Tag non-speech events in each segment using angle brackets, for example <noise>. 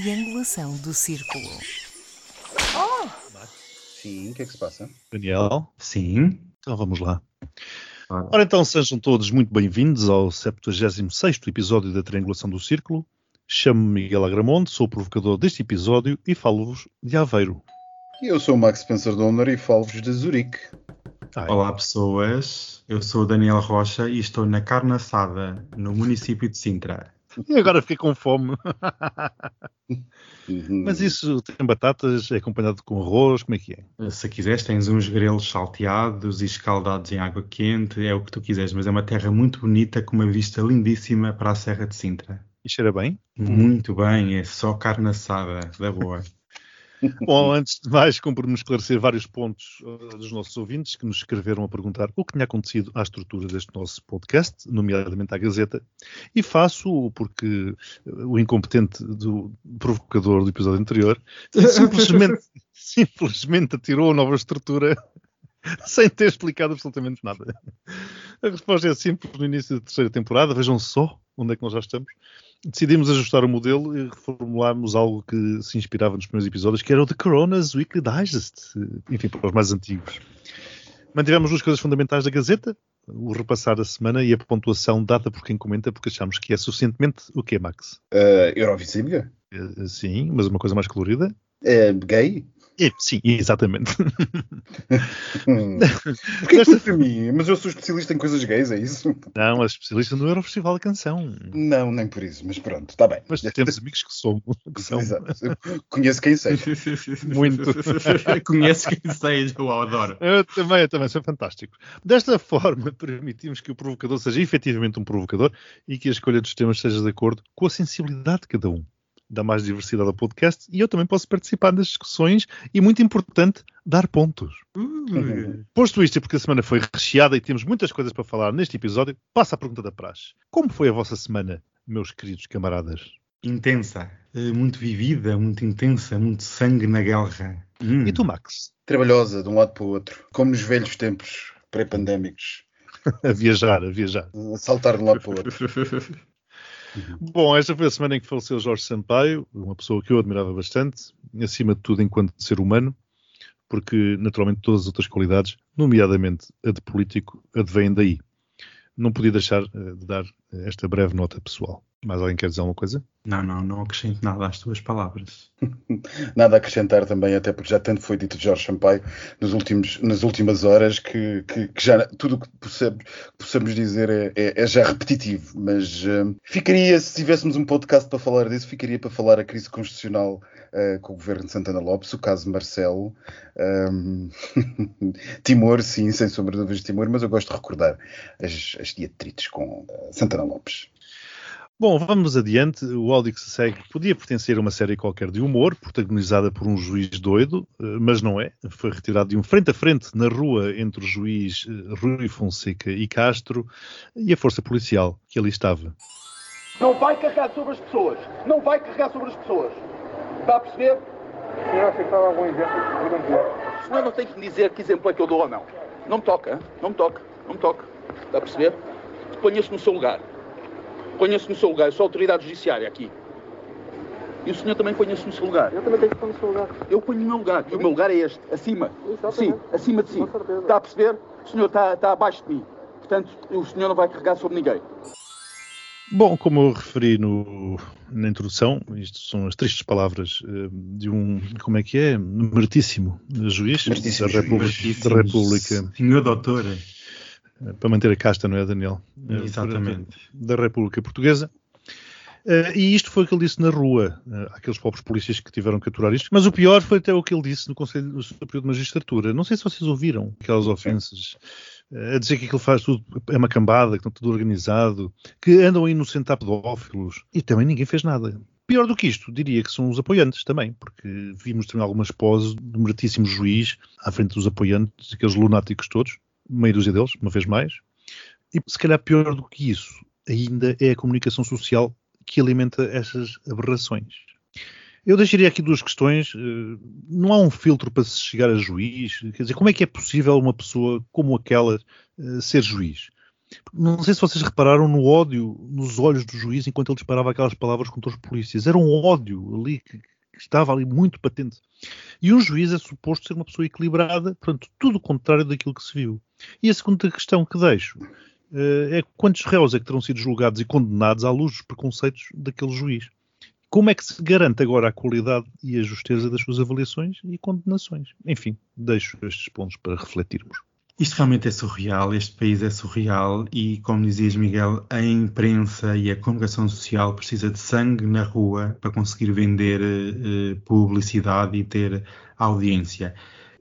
triangulação do círculo. Sim, o que é que se passa? Daniel, Sim. então vamos lá. Ora. Ora então, sejam todos muito bem-vindos ao 76º episódio da Triangulação do Círculo. Chamo-me Miguel Agramonte, sou o provocador deste episódio e falo-vos de Aveiro. E eu sou o Max Spencer Donner e falo-vos de Zurique. Ai, Olá, pessoas. Eu sou o Daniel Rocha e estou na carne assada, no município de Sintra. E agora fiquei com fome. Uhum. Mas isso tem batatas, é acompanhado com arroz, como é que é? Se quiseres, tens uns grelos salteados e escaldados em água quente, é o que tu quiseres, mas é uma terra muito bonita, com uma vista lindíssima para a Serra de Sintra. E cheira bem? Muito bem, é só carne assada, da boa. <laughs> Bom, antes de mais, cumpre-me esclarecer vários pontos uh, dos nossos ouvintes que nos escreveram a perguntar o que tinha acontecido à estrutura deste nosso podcast, nomeadamente à Gazeta, e faço porque uh, o incompetente do provocador do episódio anterior <laughs> simplesmente, <laughs> simplesmente atirou a nova estrutura <laughs> sem ter explicado absolutamente nada. A resposta é simples. No início da terceira temporada, vejam só onde é que nós já estamos, decidimos ajustar o modelo e reformulámos algo que se inspirava nos primeiros episódios, que era o The Coronas Weekly Digest, enfim, para os mais antigos. Mantivemos duas coisas fundamentais da Gazeta, o repassar da semana e a pontuação dada por quem comenta, porque achamos que é suficientemente o que é, Max? Uh, Eurovisível? Eh, Sim, mas uma coisa mais colorida? É gay? E, sim, exatamente. Hum. <laughs> Porquê tudo para mim? Mas eu sou especialista em coisas gays, é isso? Não, é especialista no Eurofestival da Canção. Não, nem por isso, mas pronto, está bem. Mas temos amigos que, somos, que são. Exato. Eu conheço quem seja. <laughs> Muito. <laughs> Conheces quem seja, eu adoro. Eu também, eu também, são fantásticos. Desta forma, permitimos que o provocador seja efetivamente um provocador e que a escolha dos temas seja de acordo com a sensibilidade de cada um. Dá mais diversidade ao podcast e eu também posso participar das discussões e, muito importante, dar pontos. Uh, Posto isto, e porque a semana foi recheada e temos muitas coisas para falar neste episódio, passa a pergunta da praxe. Como foi a vossa semana, meus queridos camaradas? intensa, eh, muito vivida, muito intensa, muito sangue na guerra. Hum. E tu, Max? Trabalhosa de um lado para o outro, como nos velhos tempos pré-pandémicos. <laughs> A viajar, a viajar. A saltar de um lado para o outro. <laughs> Bom, esta foi a semana em que faleceu Jorge Sampaio, uma pessoa que eu admirava bastante, acima de tudo enquanto ser humano, porque naturalmente todas as outras qualidades, nomeadamente a de político, advêm daí. Não podia deixar eh, de dar esta breve nota pessoal. Mais alguém quer dizer alguma coisa? Não, não, não acrescento nada às tuas palavras. <laughs> Nada a acrescentar também, até porque já tanto foi dito de Jorge Sampaio nos últimos, nas últimas horas que, que- que já tudo o que possamos, possamos dizer é, é- é já repetitivo. Mas hum, ficaria, se tivéssemos um podcast para falar disso, ficaria para falar a crise constitucional eh, com o governo de Santana Lopes, o caso Marcelo, hum, <laughs> Timor, sim, sem sombra de dúvidas, Timor, mas eu gosto de recordar as, as diatrites com eh, Santana Lopes. Bom, vamos adiante. O áudio que se segue podia pertencer a uma série qualquer de humor, protagonizada por um juiz doido, eh, mas não é. Foi retirado de um frente a frente na rua entre o juiz eh, Rui Fonseca e Castro e a força policial que ali estava. Não vai carregar sobre as pessoas. Não vai carregar sobre as pessoas. Está a perceber? O senhor aceitava algum exemplo que? O senhor não tem que me dizer que exemplo é que eu dou ou não. Não me toca, não me toca, não me toca. Está a perceber? Ponha-se no seu lugar. Ponha-se no seu lugar. Eu sou a autoridade judiciária aqui. E o senhor também ponha-se no seu lugar. Eu também tenho que estar no seu lugar. Eu ponho no meu lugar. E o meu lugar é este, acima. Exatamente. Sim, acima de si. Está a perceber? O senhor está, está abaixo de mim. Portanto, o senhor não vai carregar sobre ninguém. Bom, como eu referi no- na introdução, isto são as tristes palavras eh, de um, como é que é, meritíssimo juiz Meritíssimo da, juiz. República, da República, Senhor doutor. Eh, para manter a casta, não é, Daniel? Eh, Exatamente. Da República Portuguesa. Eh, e isto foi o que ele disse na rua, uh, àqueles pobres polícias que tiveram que aturar isto. Mas o pior foi até o que ele disse no Conselho Superior de Magistratura. Não sei se vocês ouviram aquelas ofensas. a dizer que aquilo faz tudo, é uma cambada, que está tudo organizado, que andam a inocentar pedófilos. E também ninguém fez nada. Pior do que isto, diria que são os apoiantes também, porque vimos também algumas poses do meritíssimo juiz à frente dos apoiantes, aqueles lunáticos todos, meia dúzia deles, uma vez mais. E se calhar pior do que isso, ainda é a comunicação social que alimenta essas aberrações. Eu deixaria aqui duas questões. Eh, Não há um filtro para se chegar a juiz? Quer dizer, como é que é possível uma pessoa como aquela eh, ser juiz? Não sei se vocês repararam no ódio nos olhos do juiz enquanto ele disparava aquelas palavras contra os polícias. Era um ódio ali que, estava ali muito patente. E um juiz é suposto ser uma pessoa equilibrada, portanto, tudo o contrário daquilo que se viu. E a segunda questão que deixo uh, é quantos réus é que terão sido julgados e condenados à luz dos preconceitos daquele juiz. Como é que se garante agora a qualidade e a justeza das suas avaliações e condenações? Enfim, deixo estes pontos para refletirmos. Isto realmente é surreal, este país é surreal e, como dizias Miguel, a imprensa e a comunicação social precisa de sangue na rua para conseguir vender uh, publicidade e ter audiência.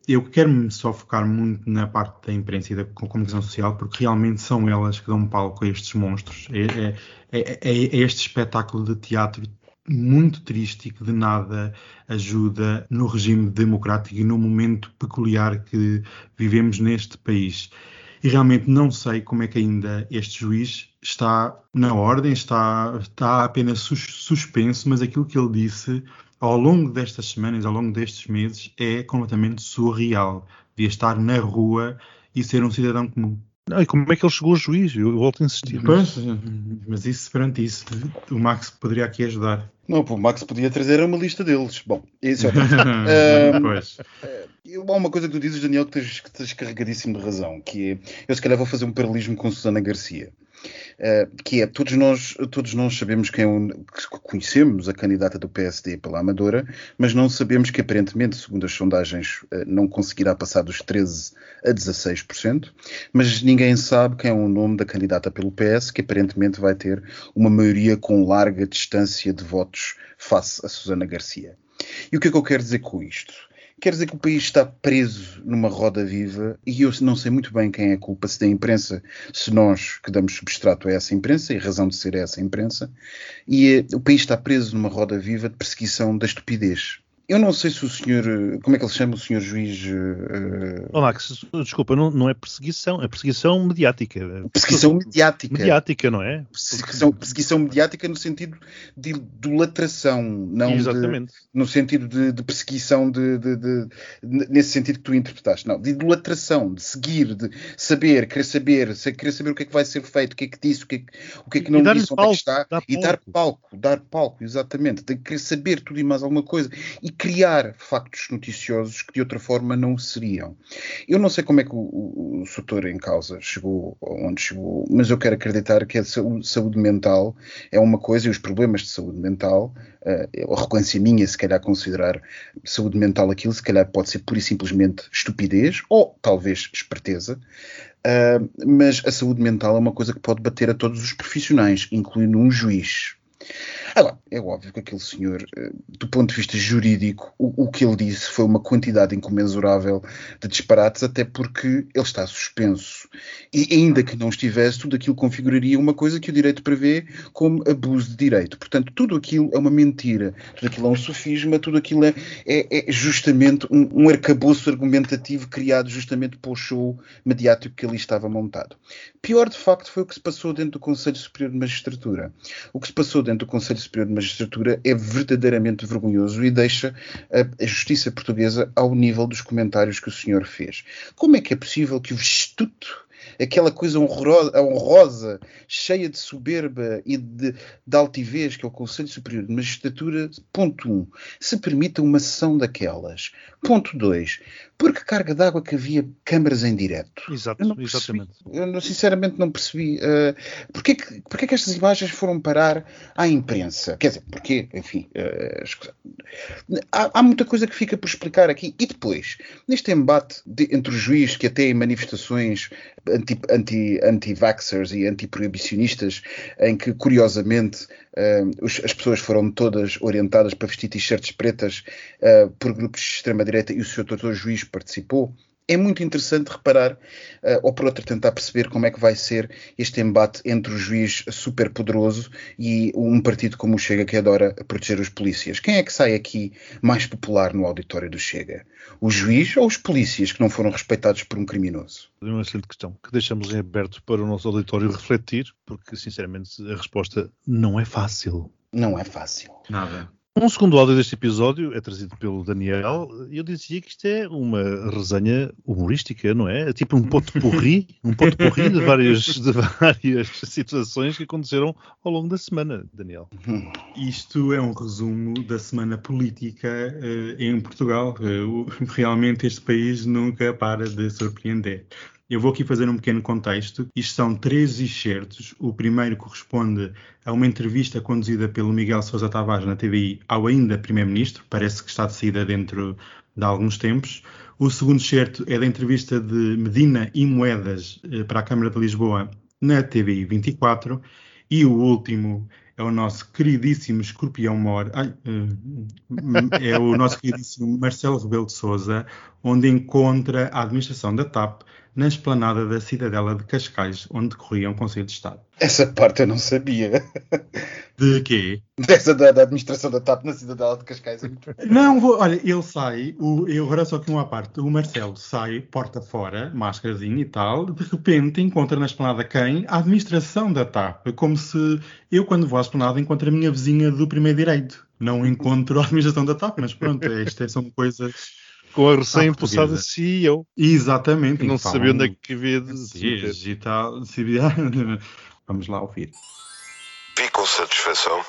Eu quero-me só focar muito na parte da imprensa e da comunicação social porque realmente são elas que dão palco a estes monstros. É, é, é, é este espetáculo de teatro muito triste e que de nada ajuda no regime democrático e no momento peculiar que vivemos neste país. E realmente não sei como é que ainda este juiz está na ordem, está, está apenas suspenso, mas aquilo que ele disse ao longo destas semanas, ao longo destes meses, é completamente surreal. Devia estar na rua e ser um cidadão comum. Não, e como é que ele chegou a juiz? Eu volto a insistir. Pois, mas isso, perante isso, o Max poderia aqui ajudar. Não, o Max podia trazer uma lista deles. Bom, isso é <laughs> um, pois. Há uma coisa que tu dizes, Daniel, que tens, que tens carregadíssimo de razão, que é, eu se calhar vou fazer um paralelismo com Susana Garcia. Uh, que é, todos nós, todos nós sabemos quem é que conhecemos a candidata do PSD pela Amadora, mas não sabemos que aparentemente, segundo as sondagens, uh, não conseguirá passar dos 13% a 16%, mas ninguém sabe quem é o nome da candidata pelo PS, que aparentemente vai ter uma maioria com larga distância de votos face a Susana Garcia. E o que é que eu quero dizer com isto? Quer dizer que o país está preso numa roda viva e eu não sei muito bem quem é a culpa, se da imprensa, se nós que damos substrato a essa imprensa e razão de ser essa imprensa, e eh, o país está preso numa roda viva de perseguição da estupidez. Eu não sei se o senhor. Como é que ele se chama, o senhor juiz? Uh... Oh, Max, desculpa, não, não é perseguição, é perseguição mediática. Perseguição mediática. Mediática, não é? Perseguição, perseguição mediática no sentido de idolatração, não Exatamente. De, no sentido de, de perseguição, de, de, nesse sentido que tu interpretaste. Não, de idolatração, de seguir, de saber, querer saber, querer saber o que é que vai ser feito, o que é que disse, o que é que, o que, é que não disse, onde palco, é que está, e dar palco, dar palco, exatamente, de querer saber tudo e mais alguma coisa. E criar factos noticiosos que de outra forma não seriam. Eu não sei como é que o, o, o em causa chegou onde chegou, mas eu quero acreditar que a saúde mental é uma coisa e os problemas de saúde mental, uh, a recorrência minha, se calhar considerar saúde mental aquilo, se calhar pode ser pura e simplesmente estupidez ou talvez esperteza. Uh, mas a saúde mental é uma coisa que pode bater a todos os profissionais, incluindo um juiz. Agora, é óbvio que aquele senhor, eh, do ponto de vista jurídico, o, o, que ele disse foi uma quantidade incomensurável de disparates, até porque ele está suspenso. E ainda que não estivesse, tudo aquilo configuraria uma coisa que o direito prevê como abuso de direito. Portanto, tudo aquilo é uma mentira, tudo aquilo é um sofisma, tudo aquilo é, é, é justamente um, um arcabouço argumentativo criado justamente para o show mediático que ali estava montado. Pior, de facto, foi o que se passou dentro do Conselho Superior de Magistratura. O que se passou dentro do Conselho Superior de Magistratura é verdadeiramente vergonhoso e deixa a, a, justiça portuguesa ao nível dos comentários que o senhor fez. Como é que é possível que o Instituto aquela coisa honrosa, honrosa, cheia de soberba e de, de altivez, que é o Conselho Superior de Magistratura, ponto 1, um, se permita uma sessão daquelas. Ponto 2, porque carga d'água que havia câmaras em direto. Exato, eu exatamente. Eu sinceramente não percebi. Uh, porquê, que, porquê que estas imagens foram parar à imprensa? Quer dizer, porquê? Enfim, uh, há, há, muita coisa que fica por explicar aqui. E depois, neste embate de, entre os juízes que até em manifestações anti-vaxxers anti, anti e anti-proibicionistas, em que, curiosamente, os, as pessoas foram todas orientadas para vestir t-shirts pretas uh, por grupos de extrema-direita e o Sr. Doutor Juiz participou é muito interessante reparar, uh, ou por outra tentar perceber como é que vai ser este embate entre o juiz super poderoso e um partido como o Chega que adora proteger os polícias. Quem é que sai aqui mais popular no auditório do Chega? O juiz ou os polícias que não foram respeitados por um criminoso? É uma excelente questão que deixamos em aberto para o nosso auditório refletir, porque sinceramente a resposta não é fácil. Não é fácil. Nada. Um segundo áudio deste episódio é trazido pelo Daniel eu dizia que isto é uma resenha humorística, não é? É tipo um pote porri, um pote porri de várias, de várias situações que aconteceram ao longo da semana, Daniel. Isto é um resumo da semana política eh, em Portugal. O- realmente este país nunca para de surpreender. Eu vou aqui fazer um pequeno contexto. Isto são três excertos. O primeiro corresponde a uma entrevista conduzida pelo Miguel Sousa Tavares na TVI ao ainda Primeiro-Ministro. Parece que está de saída dentro de alguns tempos. O segundo excerto é da entrevista de Medina e Moedas eh, para a Câmara de Lisboa na TVI 24. E o último é o nosso queridíssimo Escorpião Mor, eh, <laughs> é o nosso queridíssimo Marcelo Rebelo de Souza, onde encontra a administração da TAP na esplanada da cidadela de Cascais, onde decorria um Conselho de Estado. Essa parte eu não sabia. De quê? Dessa da, da administração da TAP na cidadela de Cascais. é muito- <laughs> Não, vou- olha, ele sai, o, eu agora só que uma parte, o Marcelo sai, porta fora, máscarazinho e tal, de repente encontra na esplanada quem? A administração da TAP, como se eu quando vou à esplanada encontro a minha vizinha do primeiro direito. Não encontro a administração da TAP, mas pronto, estas são coisas... Com a recém-impulsada portuguesa. CEO, Exatamente. que não se que sabia onde é que havia de se meter. português tal. se- Vamos lá ouvir. Vi com satisfação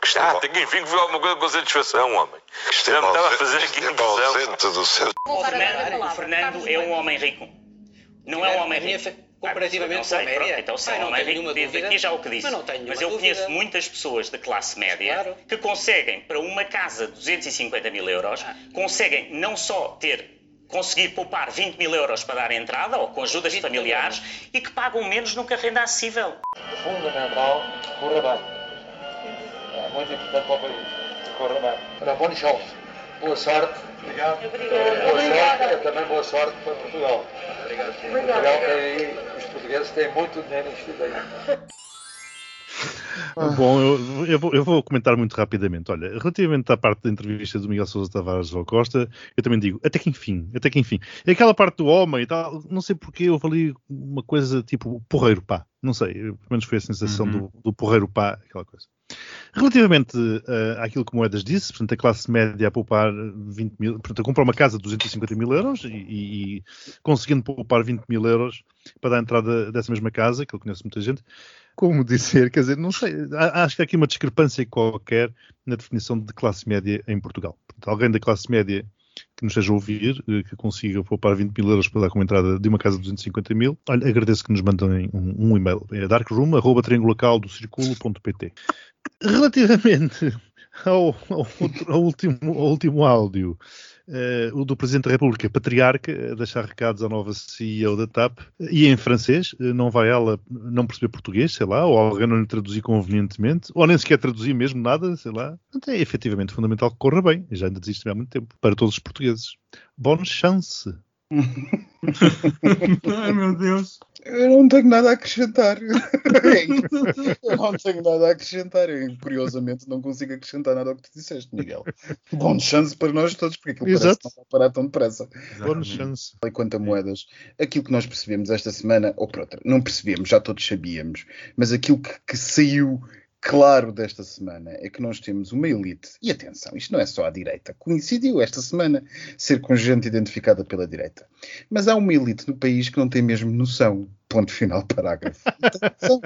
que Ah, esteve, tenho enfim que ver alguma coisa com satisfação, homem. que esteve Já me estava a fazer aqui esteve impressão. do seu O Fernando, o Fernando é um homem rico. Não é um homem rico. Comparativamente não sei, com a média? pronto, então Ah, é um não homem tenho rico, nenhuma dúvida. aqui já o que disse. Mas não tenho Mas eu conheço dúvida. muitas pessoas de classe média Claro. que conseguem, para uma casa de 250 mil euros, Ah. conseguem não só ter conseguir poupar 20 mil euros para dar entrada ou com ajudas 20 mil familiares e que pagam menos nunca renda acessível. fundamental corra bem. É muito importante para o país. Corra bem. Ora, bom chão. Boa sorte. Obrigado. Boa sorte. É também boa sorte para Portugal. Obrigado. Portugal tem os portugueses têm muito dinheiro investido aí. <laughs> Bom, eu, eu vou, eu vou comentar muito rapidamente. Olha, relativamente à parte da entrevista do Miguel Sousa Tavares ao Costa, eu também digo, até que enfim, até que enfim. É aquela parte do homem e tal, não sei porque houve ali uma coisa tipo porreiro pá. Não sei, pelo menos foi a sensação Uhum. do, do porreiro pá, aquela coisa. Relativamente eh, àquilo que Moedas disse, portanto, a classe média a poupar 20 mil, portanto, a comprar uma casa de 250 mil euros e, e- e conseguindo poupar 20 mil euros para dar a entrada dessa mesma casa, que eu conheço muita gente, como dizer, quer dizer, não sei, acho que há aqui uma discrepância qualquer na definição de classe média em Portugal. Portanto, alguém da classe média que nos esteja a ouvir, eh, que consiga poupar 20 mil euros para dar como entrada de uma casa de 250 mil, olha, agradeço que nos mandem um, um e-mail. É darkroom.triangulacaldo.pt Relativamente <laughs> ao, ao ao último, ao último áudio, eh, o do Presidente da República, patriarca, a deixar recados à nova CEO da TAP, e em francês, eh, não vai ela não perceber português, sei lá, ou alguém não lhe traduzir convenientemente, ou nem sequer traduzir mesmo nada, sei lá. Portanto, é efetivamente fundamental que corra bem, já ainda desiste há muito tempo, para todos os portugueses. Bonne chance! <laughs> <laughs> Ai meu Deus. Eu não tenho nada a acrescentar. eu não tenho nada a acrescentar. Eu, curiosamente, não consigo acrescentar nada ao que tu disseste, Miguel. Bom chance para nós todos, porque aquilo parece Exato. que não vai parar tão depressa. Exatamente. chance! E quanto a moedas, aquilo que nós percebemos esta semana, ou por outra, não percebemos, já todos sabíamos, mas aquilo que, que saiu claro desta semana é que nós temos uma elite, e atenção, isto não é só à direita, coincidiu esta semana ser com gente identificada pela direita, mas há uma elite no país que não tem mesmo noção. Ponto final, parágrafo. Não tem noção.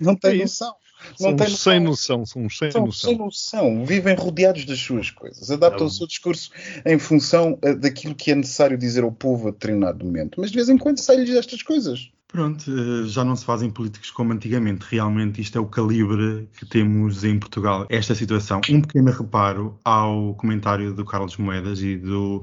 Não tem É noção. São Não tem uns sem noção. noção, sem São noção. sem noção, vivem rodeados das suas coisas, adaptam É o seu discurso em função eh, daquilo que é necessário dizer ao povo a determinado momento, mas de vez em quando sai-lhes estas coisas. Pronto, eh, já não se fazem políticos como antigamente. Realmente isto é o calibre que temos em Portugal. Esta situação. Um pequeno reparo ao comentário do Carlos Moedas e do.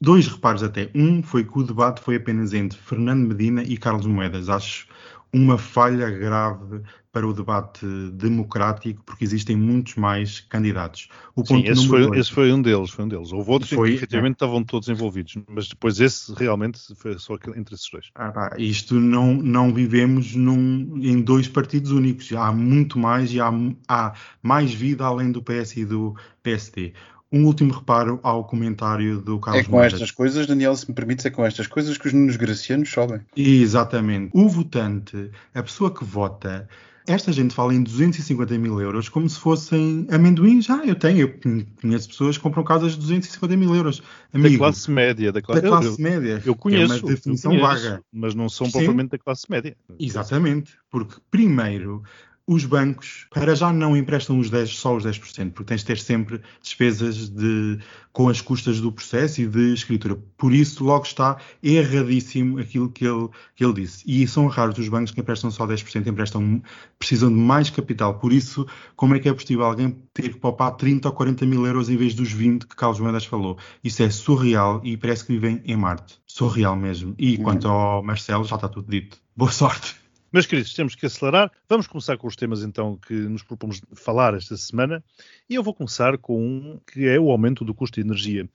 Dois reparos até. Um foi que o debate foi apenas entre Fernando Medina e Carlos Moedas. Acho uma falha grave para o debate democrático, porque existem muitos mais candidatos. O Sim, ponto esse número foi, dois- esse foi um deles, foi um deles. Houve outros Foi, que efetivamente estavam todos envolvidos, mas depois esse realmente foi só entre esses dois. Ah, pá, isto não, não vivemos num- em dois partidos únicos. Há muito mais e há, há mais vida além do PS e do PSD. Um último reparo ao comentário do É Carlos com Moedas. estas coisas, Daniel, se me permites, é com estas coisas que os Nunos Gracianos sobem. Exatamente. O votante, a pessoa que vota, esta gente fala em 250 mil euros como se fossem amendoins. Já, eu tenho, eu conheço pessoas que compram casas de 250 mil euros. Amigo, da classe média. Da, cla da classe eu, média. Eu conheço. É uma definição conheço, vaga. Mas não são Sim. propriamente da classe média. Exatamente. Porque, primeiro, os bancos para já não emprestam os 10, só os 10%, porque tens de ter sempre despesas de, com as custas do processo e de escritura. Por isso, logo está erradíssimo aquilo que ele, que ele disse. E são raros os bancos que emprestam só 10%, emprestam, precisam de mais capital. Por isso, como é que é possível alguém ter que poupar 30 ou 40 mil euros em vez dos 20 que Carlos Moedas falou? Isso é surreal e parece que vivem em Marte. Surreal mesmo. E quanto ao Marcelo, já está tudo dito. Boa sorte. Meus queridos, temos que acelerar. Vamos começar com os temas então que nos propomos falar esta semana. E eu vou começar com um que é o aumento do custo de energia.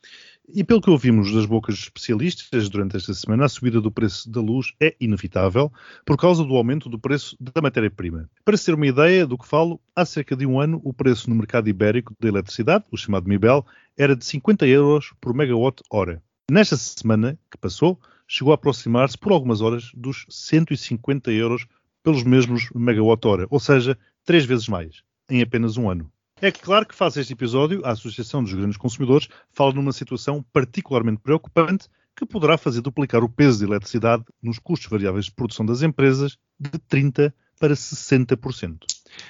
E pelo que ouvimos das bocas de especialistas durante esta semana, a subida do preço da luz é inevitável por causa do aumento do preço da matéria-prima. Para se ter uma ideia do que falo, há cerca de um ano o preço no mercado ibérico da eletricidade, o chamado MIBEL, era de 50 euros por megawatt-hora. Nesta semana que passou, chegou a aproximar-se por algumas horas dos 150 euros pelos mesmos megawatt-hora, ou seja, três vezes mais, em apenas um ano. É claro que faz este episódio, a Associação dos Grandes Consumidores fala numa situação particularmente preocupante que poderá fazer duplicar o peso de eletricidade nos custos variáveis de produção das empresas de 30% para 60%.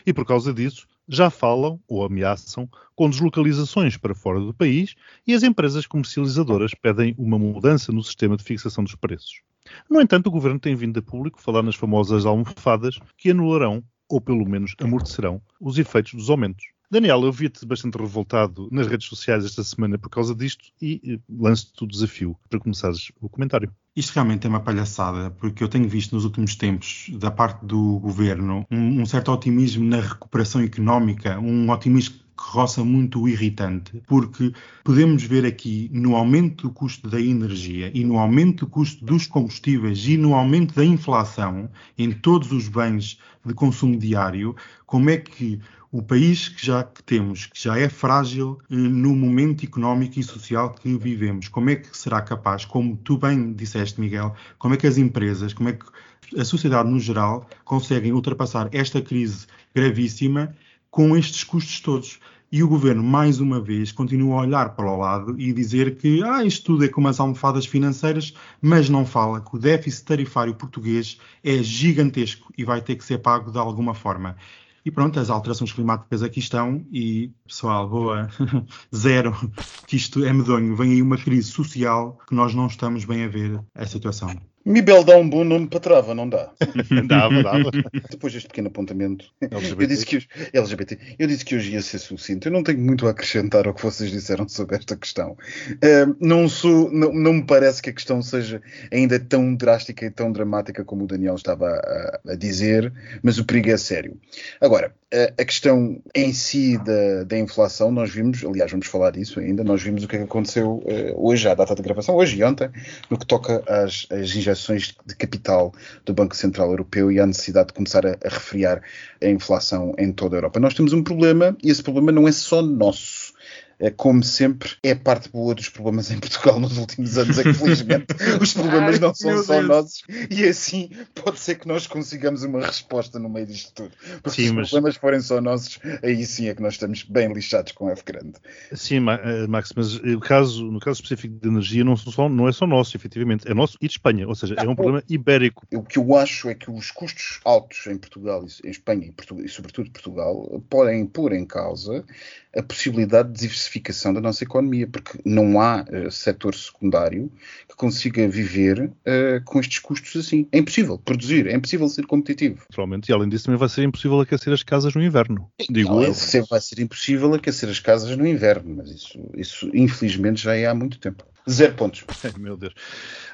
E por causa disso, já falam ou ameaçam com deslocalizações para fora do país e as empresas comercializadoras pedem uma mudança no sistema de fixação dos preços. No entanto, o governo tem vindo a público falar nas famosas almofadas que anularão, ou pelo menos amortecerão, os efeitos dos aumentos. Daniel, eu vi-te bastante revoltado nas redes sociais esta semana por causa disto e lanço-te o desafio para começares o comentário. Isto realmente é uma palhaçada, porque eu tenho visto nos últimos tempos, da parte do governo, um, um certo otimismo na recuperação económica, um otimismo que roça muito irritante, porque podemos ver aqui no aumento do custo da energia e no aumento do custo dos combustíveis e no aumento da inflação em todos os bens de consumo diário, como é que o país que já que temos, que já é frágil eh, no momento económico e social que vivemos, como é que será capaz, como tu bem disseste, Miguel, como é que as empresas, como é que a sociedade no geral conseguem ultrapassar esta crise gravíssima com estes custos todos? E o governo, mais uma vez, continua a olhar para o lado e dizer que ah, isto tudo é como as almofadas financeiras, mas não fala que o déficit tarifário português é gigantesco e vai ter que ser pago de alguma forma. E pronto, as alterações climáticas aqui estão e, pessoal, boa, <laughs> zero, que isto é medonho. Vem aí uma crise social que nós não estamos bem a ver a situação. Mibel dá um bom nome para trava, não dá? <laughs> dava, dava. Depois deste pequeno apontamento, LGBT. eu disse, que hoje, LGBT, eu disse que hoje ia ser sucinto. Eu não tenho muito a acrescentar ao que vocês disseram sobre esta questão. Uh, não, sou, não, não me parece que a questão seja ainda tão drástica e tão dramática como o Daniel estava a, a dizer, mas o perigo é sério. Agora, a, questão em si da, da, inflação, nós vimos, aliás, vamos falar disso ainda, nós vimos o que, é aconteceu uh, hoje, à data de gravação, hoje e ontem, no que toca às, às injeções de capital do Banco Central Europeu e à necessidade de começar a, a refriar a inflação em toda a Europa. Nós temos um problema e esse problema não é só nosso como sempre, é parte boa dos problemas em Portugal nos últimos anos, é que felizmente <laughs> os problemas Ai, não são só Deus. nossos e assim pode ser que nós consigamos uma resposta no meio disto tudo. Porque Sim, se os mas- problemas forem só nossos, aí sim é que nós estamos bem lixados com F grande. Sim, eh, Max, mas o caso, no caso específico de energia não, são só- não é só nosso, efetivamente, é nosso e de Espanha, ou seja, é um problema ibérico. O que eu acho é que os custos altos em Portugal, em Espanha e, Portu- e sobretudo Portugal, podem pôr em causa a possibilidade de diversificação da nossa economia, porque não há eh, setor secundário que consiga viver eh, com estes custos assim. É impossível produzir, é impossível ser competitivo. Naturalmente, e além disso também vai ser impossível aquecer as casas no inverno. Digo Não, eu. vai ser impossível aquecer as casas no inverno, mas isso, isso infelizmente já é há muito tempo. Zero pontos. <laughs> Ai, meu Deus.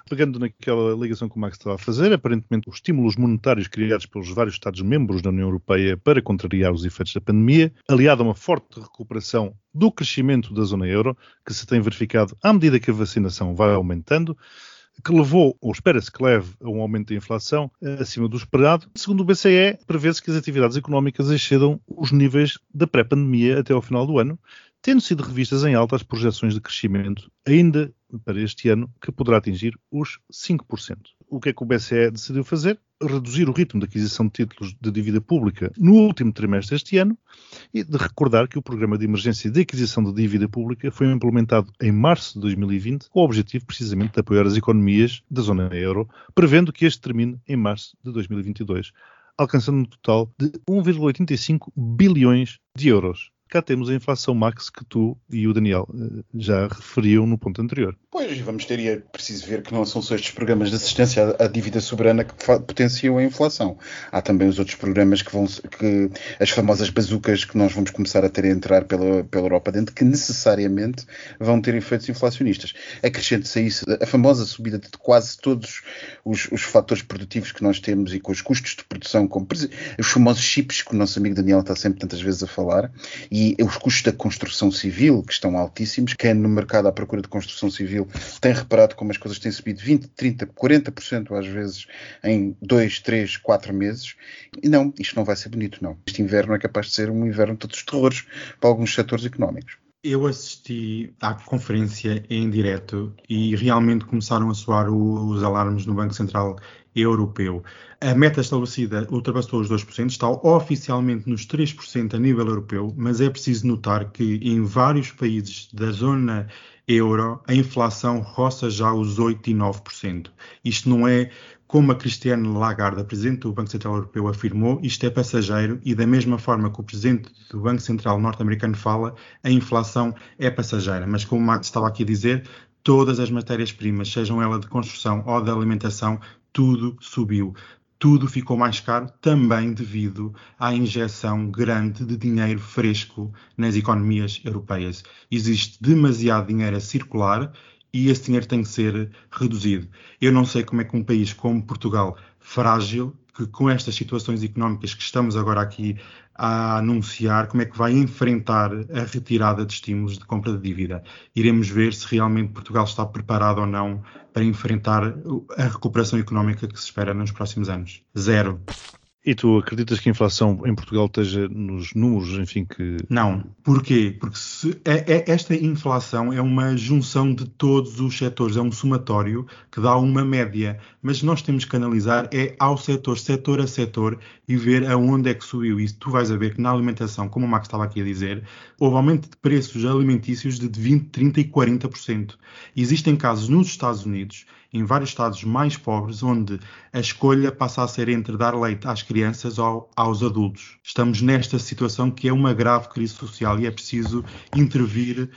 Pegando naquela ligação que o Max estava a fazer, aparentemente os estímulos monetários criados pelos vários Estados-membros da União Europeia para contrariar os efeitos da pandemia, aliado a uma forte recuperação do crescimento da zona euro, que se tem verificado à medida que a vacinação vai aumentando, que levou, ou espera-se que leve, a um aumento da inflação acima do esperado. Segundo o BCE, prevê-se que as atividades económicas excedam os níveis da pré-pandemia até ao final do ano, tendo sido revistas em alta as projeções de crescimento ainda para este ano, que poderá atingir os 5%. O que é que o BCE decidiu fazer? Reduzir o ritmo de aquisição de títulos de dívida pública no último trimestre deste ano e de recordar que o programa de emergência de aquisição de dívida pública foi implementado em março de 2020 com o objetivo precisamente de apoiar as economias da zona euro, prevendo que este termine em março de 2022, alcançando um total de 1,85 bilhões de euros cá temos a inflação max que tu e o Daniel eh, já referiam no ponto anterior. Pois, vamos ter e é preciso ver que não são só estes programas de assistência à, dívida soberana que potenciam a inflação. Há também os outros programas que vão, que as famosas bazucas que nós vamos começar a ter a entrar pela, pela Europa dentro, que necessariamente vão ter efeitos inflacionistas. Acrescente-se a isso a famosa subida de quase todos os, os fatores produtivos que nós temos e com os custos de produção, como os famosos chips que o nosso amigo Daniel está sempre tantas vezes a falar, e e os custos da construção civil, que estão altíssimos. Quem no mercado à procura de construção civil tem reparado como as coisas têm subido 20, 30, 40% às vezes em 2, 3, 4 meses. E não, isto não vai ser bonito, não. Este inverno é capaz de ser um inverno de todos os terrores para alguns setores económicos. Eu assisti à conferência em direto e realmente começaram a soar os alarmes no Banco Central Europeu. A meta estabelecida ultrapassou os 2%, está oficialmente nos 3% a nível europeu, mas é preciso notar que em vários países da zona euro a inflação roça já os 8 e 9%. Isto não é como a Cristiane Lagarde, a Presidente do Banco Central Europeu, afirmou, isto é passageiro e da mesma forma que o Presidente do Banco Central norte-americano fala, a inflação é passageira. Mas como o Max estava aqui a dizer, todas as matérias-primas, sejam elas de construção ou de alimentação, tudo subiu. Tudo ficou mais caro também devido à injeção grande de dinheiro fresco nas economias europeias. Existe demasiado dinheiro a circular e esse dinheiro tem que ser reduzido. Eu não sei como é que um país como Portugal, frágil, que com estas situações económicas que estamos agora aqui a anunciar, como é que vai enfrentar a retirada de estímulos de compra de dívida. Iremos ver se realmente Portugal está preparado ou não para enfrentar a recuperação económica que se espera nos próximos anos. Zero. E tu acreditas que a inflação em Portugal esteja nos números, enfim, que. Não. Porquê? Porque se, é, é, esta inflação é uma junção de todos os setores, é um somatório que dá uma média. Mas nós temos que analisar é ao setor, setor a setor, e ver aonde é que subiu. E tu vais a ver que na alimentação, como o Max estava aqui a dizer, houve aumento de preços alimentícios de 20, 30 e 40%. Existem casos nos Estados Unidos em vários estados mais pobres, onde a escolha passa a ser entre dar leite às crianças ou aos adultos. Estamos nesta situação que é uma grave crise social e é preciso intervir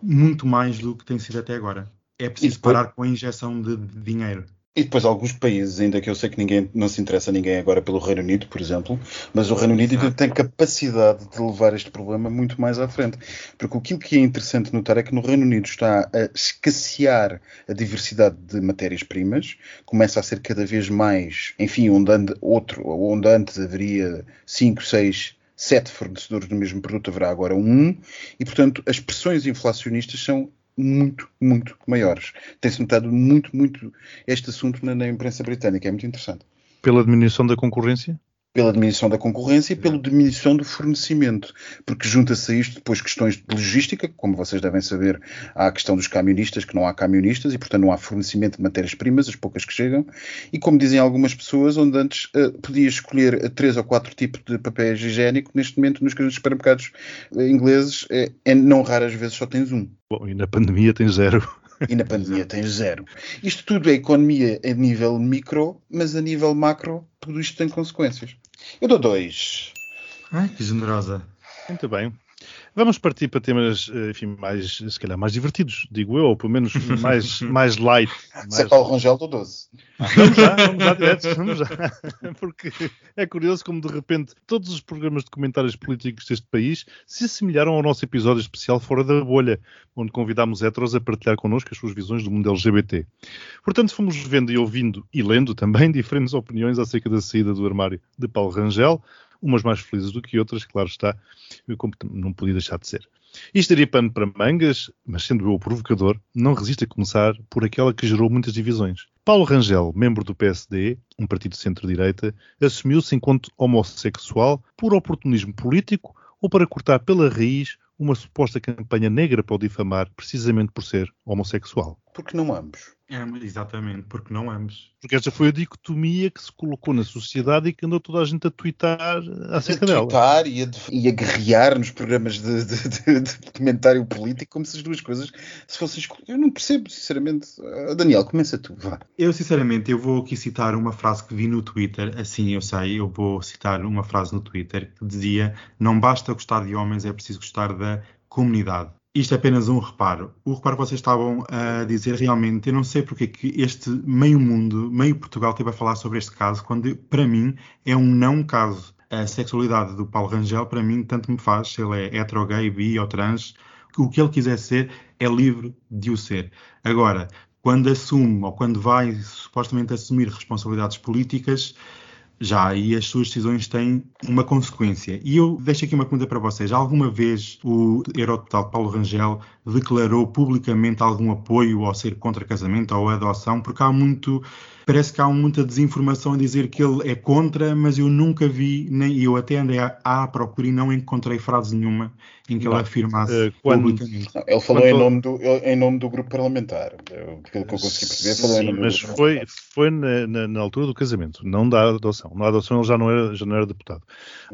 muito mais do que tem sido até agora. É preciso parar com a injeção de dinheiro. E depois alguns países, ainda que eu sei que ninguém não se interessa ninguém agora pelo Reino Unido, por exemplo, mas o Reino Unido tem capacidade de levar este problema muito mais à frente. Porque aquilo que é interessante notar é que no Reino Unido está a escassear a diversidade de matérias-primas, começa a ser cada vez mais, enfim, onde, ande, outro, onde antes haveria 5, 6, sete fornecedores do mesmo produto, haverá agora um, e portanto as pressões inflacionistas são muito, muito maiores. Tem-se notado muito, muito este assunto na, na imprensa britânica. É muito interessante. Pela diminuição da concorrência? Pela diminuição da concorrência e pela diminuição do fornecimento, porque junta-se a isto depois questões de logística, como vocês devem saber, há a questão dos camionistas, que não há camionistas e, portanto, não há fornecimento de matérias-primas, as poucas que chegam, e como dizem algumas pessoas, onde antes uh, podia escolher três ou quatro tipos de papéis higiênico, neste momento nos grandes supermercados uh, ingleses, é, é, não raras vezes só tens um. Bom, e na pandemia tens zero. <laughs> E na pandemia tens zero. Isto tudo é economia a nível micro, mas a nível macro, tudo isto tem consequências. Eu dou dois. Ai, que generosa. Muito bem. Vamos partir para temas, eh, enfim, mais, se calhar, mais divertidos, digo eu, ou pelo menos mais, <laughs> mais light. Mais... Se é Paulo Rangel, do 12. Vamos já, vamos já, direto, vamos já. <laughs> Porque é curioso como, de repente, todos os programas de comentários políticos deste país se assemelharam ao nosso episódio especial Fora da Bolha, onde convidámos heteros a partilhar connosco as suas visões do mundo LGBT. Portanto, fomos vendo e ouvindo, e lendo também, diferentes opiniões acerca da saída do armário de Paulo Rangel, umas mais felizes do que outras, claro está, não podia deixar de ser. Isto daria pano para mangas, mas sendo eu o provocador, não resisto a começar por aquela que gerou muitas divisões. Paulo Rangel, membro do PSD, um partido centro-direita, assumiu-se enquanto homossexual por oportunismo político ou para cortar pela raiz uma suposta campanha negra para o difamar, precisamente por ser homossexual. Porque não ambos. É, exatamente, porque não ambos. Porque esta foi a dicotomia que se colocou na sociedade e que andou toda a gente a twittar acerca a dela. twittar e a, e a guerrear nos programas de, de, de, de, comentário político como se as duas coisas se fossem. Eu não percebo, sinceramente. Uh, Daniel, começa tu, vá. Eu, sinceramente, eu vou aqui citar uma frase que vi no Twitter, assim eu sei, eu vou citar uma frase no Twitter que dizia não basta gostar de homens, é preciso gostar da comunidade. Isto é apenas um reparo. O reparo que vocês estavam a dizer realmente, eu não sei porque é que este meio mundo, meio Portugal, esteve a falar sobre este caso, quando para mim é um não caso. A sexualidade do Paulo Rangel, para mim, tanto me faz, se ele é hetero, gay, bi ou trans, o que ele quiser ser, é livre de o ser. Agora, quando assume ou quando vai supostamente assumir responsabilidades políticas, já aí as suas decisões têm uma consequência. E eu deixo aqui uma pergunta para vocês. Alguma vez o eurodeputado Paulo Rangel declarou publicamente algum apoio ao ser contra casamento ou adoção? Porque há muito parece que há muita desinformação a dizer que ele é contra, mas eu nunca vi, nem eu até andei à, à procura e não encontrei frase nenhuma em que ele afirmasse uh, quando, publicamente. Não, ele falou quando... em, nome do, em nome do grupo parlamentar, eu, pelo que eu consegui perceber, falou Sim, em nome mas do foi, foi na, na, na, altura do casamento, não da adoção. Na adoção ele já não era, já não era deputado.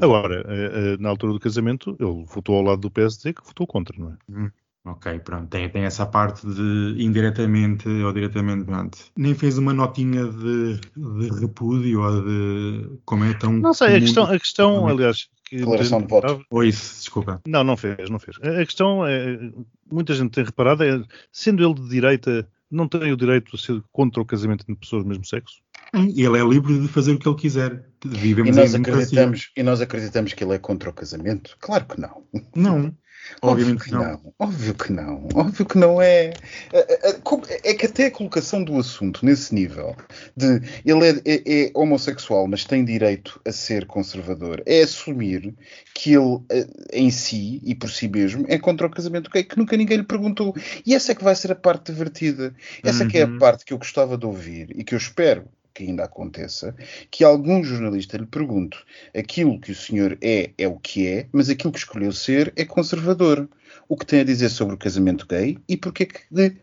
Agora, uh, uh, na altura do casamento, ele votou ao lado do PSD, que votou contra, não é? Hum. Ok, pronto, tem, tem, essa parte de indiretamente ou diretamente, pronto. Nem fez uma notinha de, de repúdio ou de como é tão. Não sei, a questão, a questão aliás. Que Declaração de voto. Ou isso, desculpa. Não, não fez, não fez. A questão é, muita gente tem reparado, é, sendo ele de direita, não tem o direito de ser contra o casamento entre pessoas do mesmo sexo? Ele é livre de fazer o que ele quiser. Vivemos e nós, acreditamos, e nós acreditamos que ele é contra o casamento? Claro que não. Não. <laughs> Obviamente que não. não. Óbvio que não. Óbvio que não é. É, é. é que até a colocação do assunto nesse nível de ele é, é, é, homossexual, mas tem direito a ser conservador, é assumir que ele eh, em si e por si mesmo é contra o casamento gay, que nunca ninguém lhe perguntou. E essa é que vai ser a parte divertida. Essa uhum. que é a uhum. parte que eu gostava de ouvir e que eu espero que ainda aconteça, que algum jornalista lhe pergunte aquilo que o senhor é, é o que é, mas aquilo que escolheu ser é conservador. O que tem a dizer sobre o casamento gay e porque é que de,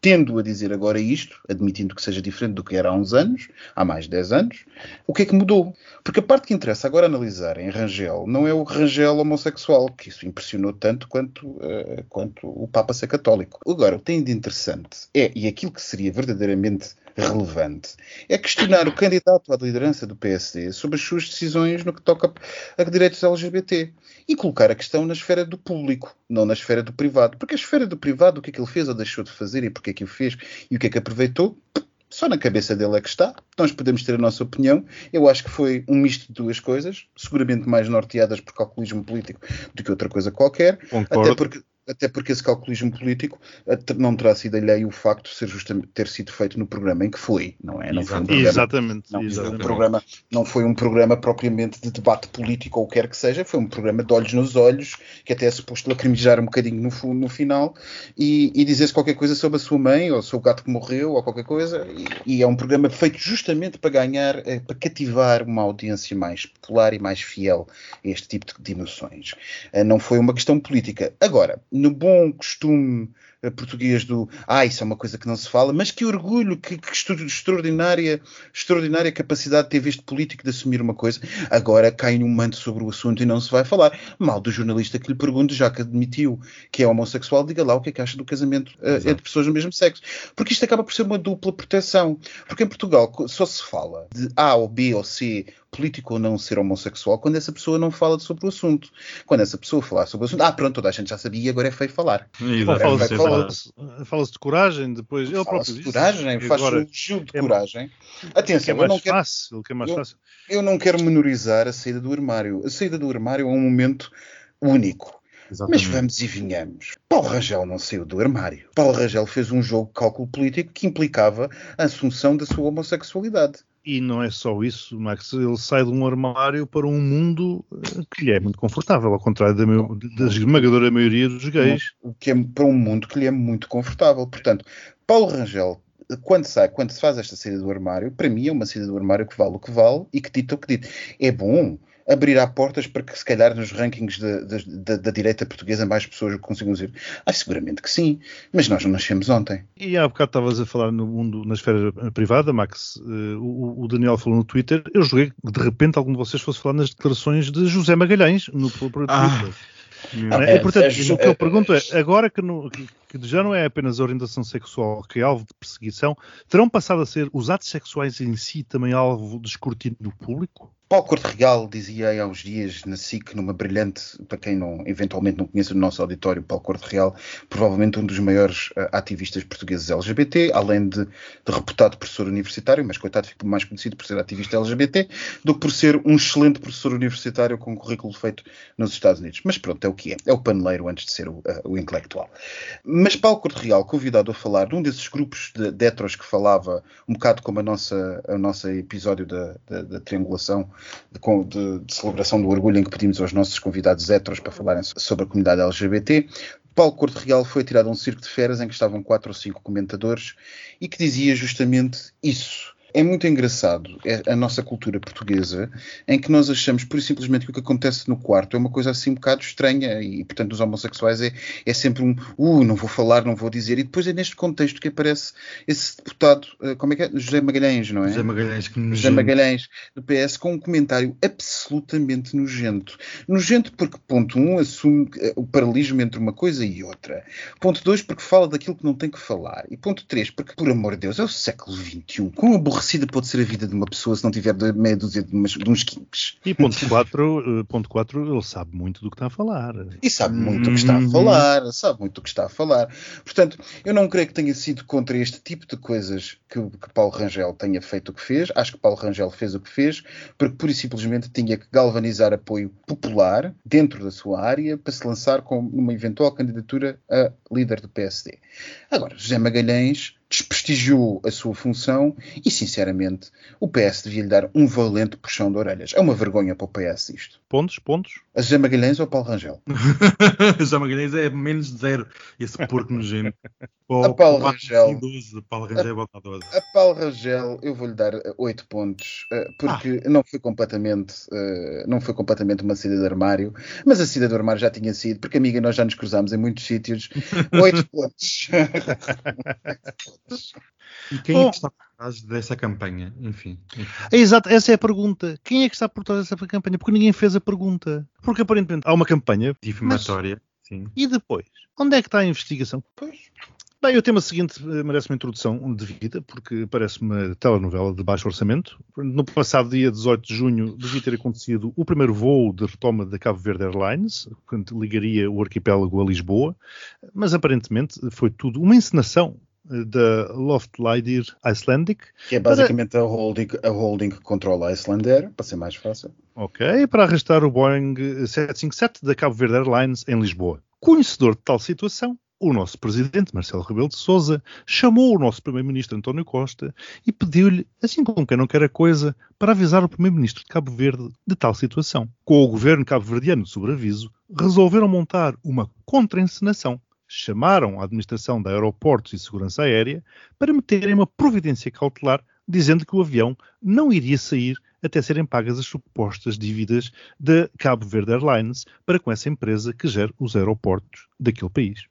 tendo a dizer agora isto, admitindo que seja diferente do que era há uns anos, há mais de 10 anos, o que é que mudou? Porque a parte que interessa agora analisar em Rangel não é o Rangel homossexual, que isso impressionou tanto quanto, uh, quanto o Papa ser católico. Agora, o que tem de interessante é, e aquilo que seria verdadeiramente relevante é questionar o candidato à liderança do PSD sobre as suas decisões no que toca a direitos LGBT e colocar a questão na esfera do público, não na esfera do privado. Porque a esfera do privado, o que é que ele fez ou deixou de fazer e porque é que o fez e o que é que aproveitou, só na cabeça dele é que está. Nós podemos ter a nossa opinião. Eu acho que foi um misto de duas coisas, seguramente mais norteadas por calculismo político do que outra coisa qualquer. Concordo. Até porque até porque esse calculismo político eh, não terá sido alheio o facto de ser justamente, ter sido feito no programa em que foi, não é? Não foi um programa, exatamente. Não, exatamente. Um programa, não foi um programa propriamente de debate político ou o que quer que seja, foi um programa de olhos nos olhos, que até é suposto lacrimejar um bocadinho no, no final e, e dizer-se qualquer coisa sobre a sua mãe ou sobre o gato que morreu ou qualquer coisa. E, e é um programa feito justamente para ganhar, eh, para cativar uma audiência mais popular e mais fiel a este tipo de, de emoções. Eh, não foi uma questão política. Agora, no bom costume português do ah, isso é uma coisa que não se fala, mas que orgulho, que, que extraordinária, extraordinária capacidade teve este político de assumir uma coisa. Agora cai um manto sobre o assunto e não se vai falar. Mal do jornalista que lhe pergunte, já que admitiu que é homossexual, diga lá o que é que acha do casamento uh, entre pessoas do mesmo sexo. Porque isto acaba por ser uma dupla proteção. Porque em Portugal só se fala de A ou B ou C político ou não ser homossexual quando essa pessoa não fala sobre o assunto. Quando essa pessoa falar sobre o assunto, ah, pronto, toda a gente já sabia e agora é feio falar. Fala-se fala fala de coragem, depois ele próprio de coragem, faz o elogio de é, coragem. Atenção, é eu não quero, fácil, que é mais eu, fácil. Eu não quero menorizar a saída do armário. A saída do armário é um momento único. Exatamente. Mas vamos e vinhamos. Paulo Rangel não saiu do armário. Paulo Rangel fez um jogo de cálculo político que implicava a assunção da sua homossexualidade. E não é só isso, Max. Ele sai de um armário para um mundo eh, que lhe é muito confortável, ao contrário da, meu, da esmagadora maioria dos gays. Que é para um mundo que lhe é muito confortável. Portanto, Paulo Rangel, quando sai, quando se faz esta saída do armário, para mim é uma saída do armário que vale o que vale e que dita o que dita. É bom abrirá portas para que, se calhar, nos rankings da, da, da direita portuguesa mais pessoas consigam dizer ah, seguramente que sim, mas nós não nascemos ontem. E há bocado estavas a falar no mundo, na esfera privada, Max, uh, o, o, Daniel falou no Twitter, eu joguei que de repente algum de vocês fosse falar nas declarações de José Magalhães no próprio ah. Twitter. Ah, é, portanto, é, o que eu pergunto é, agora que, no, que, que, já não é apenas a orientação sexual que é alvo de perseguição, terão passado a ser os atos sexuais em si também alvo de escrutínio público? Paulo Corte Real dizia há uns dias na SIC, numa brilhante, para quem não, eventualmente não conhece o nosso auditório, Paulo Corte Real, provavelmente um dos maiores uh, ativistas portugueses LGBT, além de, de, reputado professor universitário, mas coitado ficou mais conhecido por ser ativista LGBT, do que por ser um excelente professor universitário com um currículo feito nos Estados Unidos. Mas pronto, é o que é. É o paneleiro antes de ser o, uh, o intelectual. Mas Paulo Corte Real, convidado a falar num desses grupos de, de heteros que falava um bocado como a nossa, a nossa episódio da, da, da triangulação de, de, de, celebração do orgulho em que pedimos aos nossos convidados heteros para falarem sobre a comunidade LGBT. Paulo Corte Real foi tirado a um circo de feras em que estavam quatro ou cinco comentadores e que dizia justamente isso é muito engraçado é a nossa cultura portuguesa, em que nós achamos, por simplesmente, que o que acontece no quarto é uma coisa assim um bocado estranha, e portanto, os homossexuais é, é sempre um, uh, não vou falar, não vou dizer, e depois é neste contexto que aparece esse deputado, uh, como é que é? José Magalhães, não é? José Magalhães, que José Magalhães, do PS, com um comentário absolutamente nojento. Nojento porque, ponto um, assume uh, o paralelismo entre uma coisa e outra. Ponto dois, porque fala daquilo que não tem que falar. E ponto três, porque, por amor de Deus, é o século XXI, com aborrecimento aborrecida pode ser a vida de uma pessoa se não tiver meia dúzia de, umas, de uns kinks. E ponto 4, eh, ponto quatro, ele sabe muito do que está a falar. E sabe muito do que está a uhum. falar, sabe muito do que está a falar. Portanto, eu não creio que tenha sido contra este tipo de coisas que, que Paulo Rangel tenha feito o que fez. Acho que Paulo Rangel fez o que fez, porque pura e simplesmente tinha que galvanizar apoio popular dentro da sua área para se lançar com uma eventual candidatura a líder do PSD. Agora, José Magalhães desprestigiou a sua função e, sinceramente, o PS devia lhe dar um valente puxão de orelhas. É uma vergonha para o PS isto. Pontos, pontos? A José Magalhães ou Paulo Rangel? <laughs> José Magalhães é menos de zero. Esse porco nojento. a Paulo Rangel. 12, Paulo Rangel a, 12. A Paulo Rangel eu vou-lhe dar 8 eh, pontos, eh, porque ah. não foi completamente eh, não foi completamente uma saída de armário, mas a saída do armário já tinha sido, porque amiga, nós já nos cruzámos em muitos sítios. <laughs> 8 pontos. <laughs> E quem Bom, é que está por trás dessa campanha? Enfim, enfim. É exato, essa é a pergunta. Quem é que está por trás dessa campanha? Porque ninguém fez a pergunta. Porque aparentemente há uma campanha difamatória. Sim. E depois? Onde é que está a investigação? Pois. Bem, o tema seguinte eh, merece uma introdução devida, porque parece uma telenovela de baixo orçamento. No passado dia 18 de junho devia ter acontecido o primeiro voo de retoma da Cabo Verde Airlines, que ligaria o arquipélago a Lisboa, mas aparentemente foi tudo uma encenação da Loftleider Icelandic. Que é basicamente para... a, holding, a holding que controla a Icelandair, para ser mais fácil. Ok, para arrastar o Boeing 757 da Cabo Verde Airlines em Lisboa. Conhecedor de tal situação, o nosso presidente, Marcelo Rebelo de Sousa, chamou o nosso primeiro-ministro António Costa e pediu-lhe, assim como quem não quer a coisa, para avisar o primeiro-ministro de Cabo Verde de tal situação. Com o governo cabo-verdiano de sobreaviso, resolveram montar uma contra-encenação. Chamaram a administração da Aeroportos e Segurança Aérea para meterem uma providência cautelar dizendo que o avião não iria sair até serem pagas as supostas dívidas da Cabo Verde Airlines para com essa empresa que gera os aeroportos daquele país.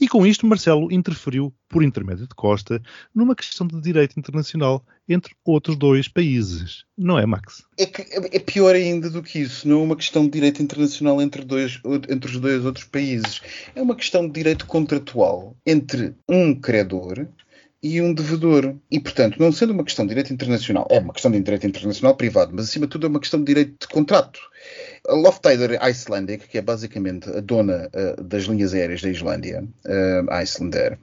E com isto, Marcelo interferiu, por intermédio de Costa, numa questão de direito internacional entre outros dois países. Não é, Max? É, que, é pior ainda do que isso. Não é uma questão de direito internacional entre, dois, entre os dois outros países. É uma questão de direito contratual entre um credor e um devedor. E, portanto, não sendo uma questão de direito internacional, é uma questão de direito internacional privado, mas acima de tudo é uma questão de direito de contrato. A Loftider Icelandic, que é basicamente a dona uh, das linhas aéreas da Islândia, uh, Icelandair,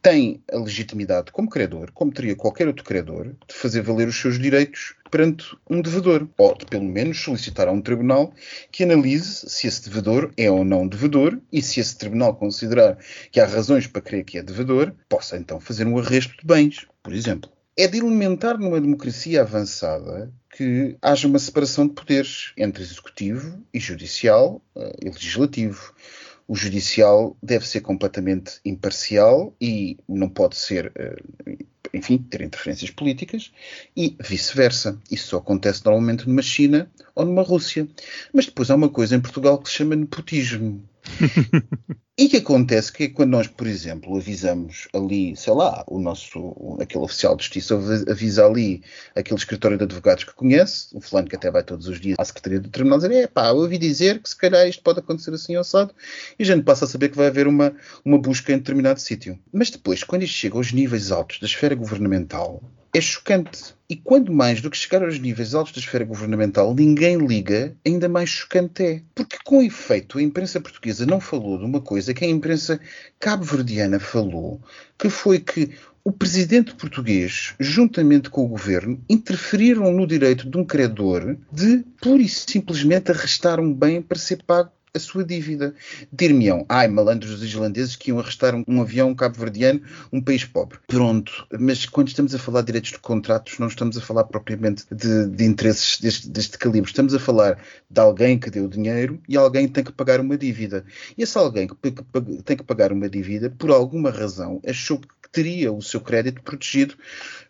tem a legitimidade como credor, como teria qualquer outro credor, de fazer valer os seus direitos perante um devedor, ou de pelo menos solicitar a um tribunal que analise se esse devedor é ou não devedor e se esse tribunal considerar que há razões para crer que é devedor, possa então fazer um arresto de bens, por exemplo. É de elementar numa democracia avançada que haja uma separação de poderes entre executivo e judicial uh, e legislativo o judicial deve ser completamente imparcial e não pode ser uh, enfim, ter interferências políticas e vice-versa. Isso só acontece normalmente numa China ou numa Rússia. Mas depois há uma coisa em Portugal que se chama nepotismo. <laughs> e que acontece que quando nós, por exemplo, avisamos ali, sei lá, o nosso, aquele oficial de justiça avisa ali aquele escritório de advogados que conhece, o fulano que até vai todos os dias à Secretaria do Tribunal, dizer, é pá, eu ouvi dizer que se calhar isto pode acontecer assim assado, e a gente passa a saber que vai haver uma, uma busca em determinado sítio. Mas depois, quando isto chega aos níveis altos da esfera governamental, é chocante. E quando mais do que chegar aos níveis altos da esfera governamental ninguém liga, ainda mais chocante é. Porque, com efeito, a imprensa portuguesa não falou de uma coisa que a imprensa cabo-verdiana falou, que foi que o presidente português, juntamente com o governo, interferiram no direito de um credor de pura e simplesmente arrestar um bem para ser pago a sua dívida. Dir-me-ão, ai, malandros islandeses que iam arrestar um, um avião cabo-verdiano, um país pobre. Pronto, mas quando estamos a falar de direitos de contratos, não estamos a falar propriamente de, de interesses deste, deste, calibre. Estamos a falar de alguém que deu dinheiro e alguém tem que pagar uma dívida. E esse alguém que, que, que tem que pagar uma dívida, por alguma razão, achou que teria o seu crédito protegido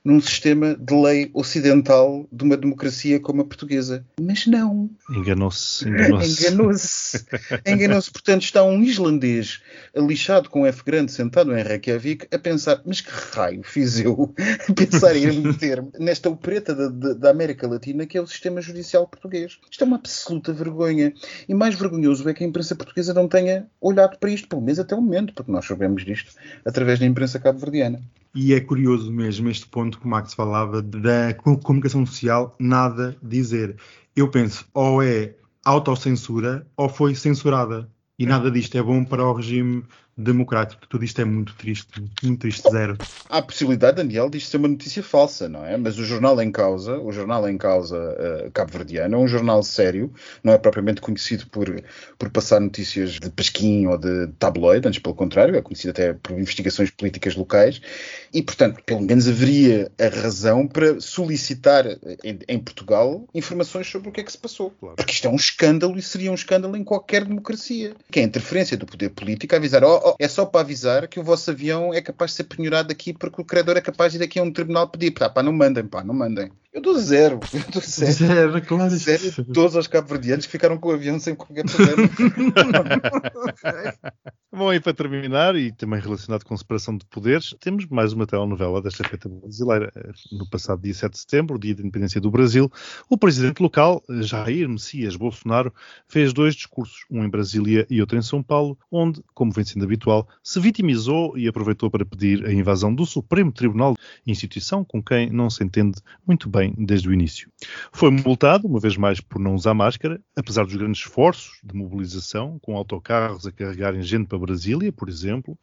num sistema de lei ocidental de uma democracia como a portuguesa. Mas não. Enganou-se. Enganou-se. <laughs> Enganou-se. <laughs> Enganou-se. Portanto, está um islandês lixado com F grande sentado em Reykjavik a pensar: mas que raio fiz eu a pensar em <laughs> meter nesta opereta da, da, da América Latina que é o sistema judicial português? Isto é uma absoluta vergonha. E mais vergonhoso é que a imprensa portuguesa não tenha olhado para isto, pelo menos até o momento, porque nós sabemos disto através da imprensa cabo-verdiana. E é curioso mesmo este ponto que o Max falava da comunicação social, nada dizer. Eu penso, ou é autocensura ou foi censurada. E nada disto é bom para o regime democrático. Tudo isto é muito triste, muito triste, zero. Há a possibilidade, Daniel, disto ser uma notícia falsa, não é? Mas o jornal em causa, o jornal em causa uh, cabo-verdiano, é um jornal sério, não é propriamente conhecido por, por passar notícias de pesquim ou de tabloide, antes pelo contrário, é conhecido até por investigações políticas locais, e, portanto, pelo menos haveria a razão para solicitar em, em Portugal informações sobre o que é que se passou. Claro. Porque isto é um escândalo e seria um escândalo em qualquer democracia. Que é a interferência do poder político a avisar, oh, oh, é só para avisar que o vosso avião é capaz de ser penhorado aqui porque o credor é capaz de ir aqui a um tribunal pedir. Pá, pá, não mandem, pá, não mandem. Eu dou zero. <laughs> Eu dou zero. Zero, claro. Zero todos os cabo-verdianos que ficaram com o avião sem qualquer problema. <laughs> <laughs> Bom, e para terminar, e também relacionado com separação de poderes, temos mais uma telenovela desta feita brasileira. No passado dia 7 de setembro, dia da independência do Brasil, o presidente local, Jair Messias Bolsonaro, fez dois discursos, um em Brasília e outro em São Paulo, onde, como vem sendo habitual, se vitimizou e aproveitou para pedir a invasão do Supremo Tribunal, instituição com quem não se entende muito bem desde o início. Foi multado, uma vez mais, por não usar máscara, apesar dos grandes esforços de mobilização, com autocarros a carregarem gente para Brasília, por exemplo,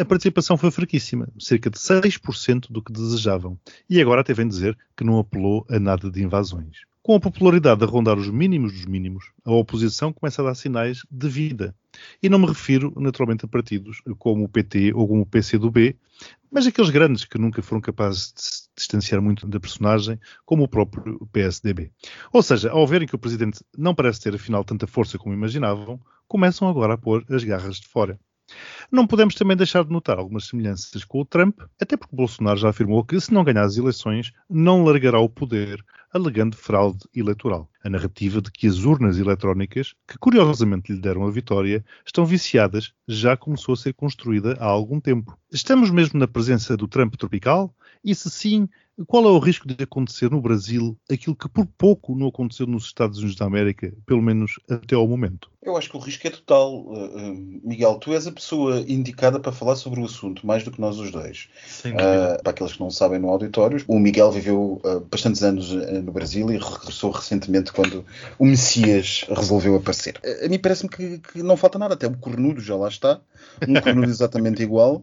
a participação foi fraquíssima, cerca de 6% do que desejavam. E agora até vem dizer que não apelou a nada de invasões. Com a popularidade a rondar os mínimos dos mínimos, a oposição começa a dar sinais de vida. E não me refiro, naturalmente, a partidos como o PT ou como o PCdoB, mas aqueles grandes que nunca foram capazes de se distanciar muito da personagem, como o próprio PSDB. Ou seja, ao verem que o presidente não parece ter afinal tanta força como imaginavam, começam agora a pôr as garras de fora. Não podemos também deixar de notar algumas semelhanças com o Trump, até porque Bolsonaro já afirmou que, se não ganhar as eleições, não largará o poder, alegando fraude eleitoral. A narrativa de que as urnas eletrónicas, que curiosamente lhe deram a vitória, estão viciadas, já começou a ser construída há algum tempo. Estamos mesmo na presença do Trump tropical? E se sim, qual é o risco de acontecer no Brasil aquilo que por pouco não aconteceu nos Estados Unidos da América, pelo menos até ao momento? Eu acho que o risco é total. Uh, Miguel, tu és a pessoa indicada para falar sobre o assunto, mais do que nós os dois. Uh, para aqueles que não sabem no auditório, o Miguel viveu uh, bastantes anos no Brasil e regressou recentemente quando o Messias resolveu aparecer. A mim parece-me que, que, não falta nada, até o cornudo já lá está, um cornudo <laughs> exatamente igual.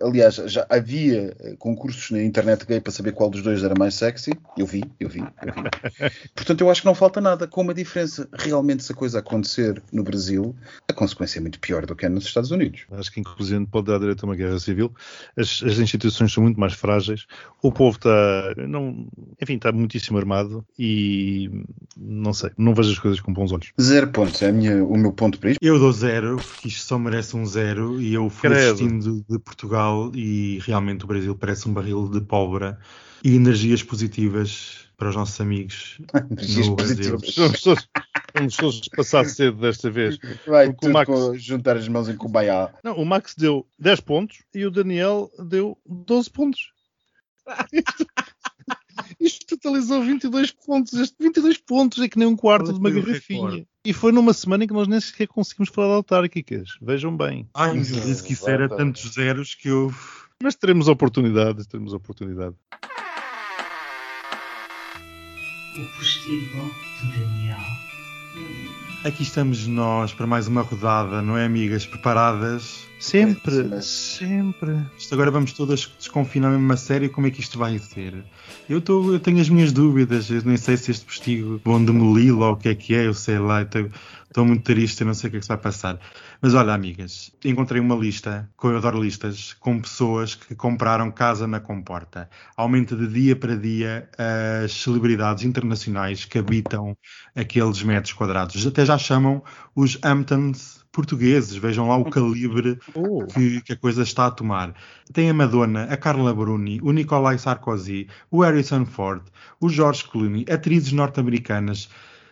aliás, já havia concursos na internet gay para saber qual dos dois era mais sexy. Eu vi, eu vi, eu vi. Portanto, eu acho que não falta nada. Com uma diferença, realmente, se a coisa acontecer no Brasil, a consequência é muito pior do que é nos Estados Unidos. Acho que, inclusive, pode dar direito a uma guerra civil. As, as instituições são muito mais frágeis. O povo está, não, enfim, está muitíssimo armado e não sei, não vejo as coisas com bons olhos. Zero pontos, é a minha, o meu ponto para isto. Eu dou zero, porque isto só merece um zero e eu fui Credo. assistindo de Portugal e realmente o Brasil parece um barril de pólvora e energias positivas para os nossos amigos <laughs> Energias no Brasil. positivas. Vamos todos, passar cedo desta vez. Vai Porque o Max- com- juntar as mãos em Kumbaya. Não, o Max deu 10 pontos e o Daniel deu 12 pontos. Isto, <laughs> isto totalizou 22 pontos. Este 22 pontos é que nem um quarto de uma garrafinha. E foi numa semana em que nós nem sequer conseguimos falar de autárquicas. Vejam bem. Ai, Deus, que isso era tantos zeros que eu. Mas teremos oportunidade, teremos oportunidade. O postigo de Daniel. Aqui estamos nós para mais uma rodada, não é, amigas? Preparadas? Sempre, Mas- sempre. Isto agora vamos todas desconfinar mesmo a sério como é que isto vai ser. Eu, tô, eu tenho as minhas dúvidas, eu nem sei se este postigo vão demoli-lo ou o que é que é, eu sei lá, eu estou muito triste, não sei o que é que se vai passar. Mas olha, amigas, encontrei uma lista, que eu adoro listas, com pessoas que compraram casa na comporta. Aumenta de dia para dia as celebridades internacionais que habitam aqueles metros quadrados. Até já chamam os Hamptons portugueses, vejam lá o calibre Oh. que, que a coisa está a tomar. Tem a Madonna, a Carla Bruni, o Nicolai Sarkozy, o Harrison Ford, o George Clooney, atrizes norte-americanas,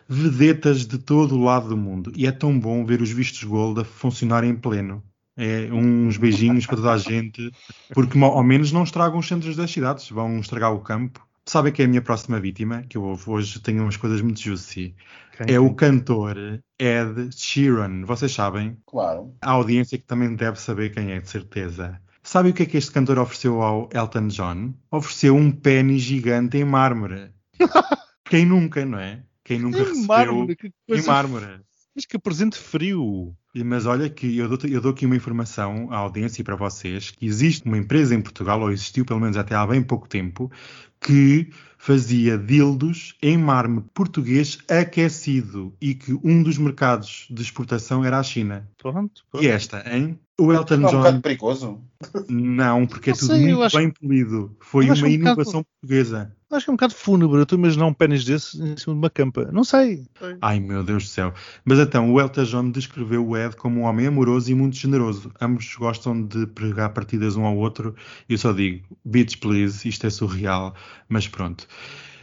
vedetas de todo o lado do mundo. E é tão bom ver os vistos gold a funcionarem em pleno. É uns beijinhos para toda a gente, porque ao menos não estragam os centros das cidades, vão estragar o campo. Sabem que é a minha próxima vítima, que eu hoje tenho umas coisas muito juicy. Quem? É o cantor Ed Sheeran. Vocês sabem? Claro. a audiência que também deve saber quem é, de certeza. Sabe o que é que este cantor ofereceu ao Elton John? Ofereceu um pênis gigante em mármore. <laughs> Quem nunca, não é? Quem nunca Em recebeu mármore, que em mármore. Mas que presente frio. E- Mas olha que eu dou, eu dou aqui uma informação à audiência e para vocês, que existe uma empresa em Portugal, ou existiu pelo menos até há bem pouco tempo, que fazia dildos em mármore português aquecido e que um dos mercados de exportação era a China. Pronto. pronto. E esta, hein? O Elton Não é um John bocado perigoso. Não, porque é tudo sei, muito acho- bem polido. Foi uma um bocado- inovação portuguesa. Acho que é um bocado fúnebre. Eu estou a imaginar um pênis desse em cima de uma campa. Não sei. Ai meu Deus do céu. Mas então, o Elton John descreveu o Ed como um homem amoroso e muito generoso. Ambos gostam de pregar partidas um ao outro. Eu só digo, bitch please, isto é surreal. Mas pronto.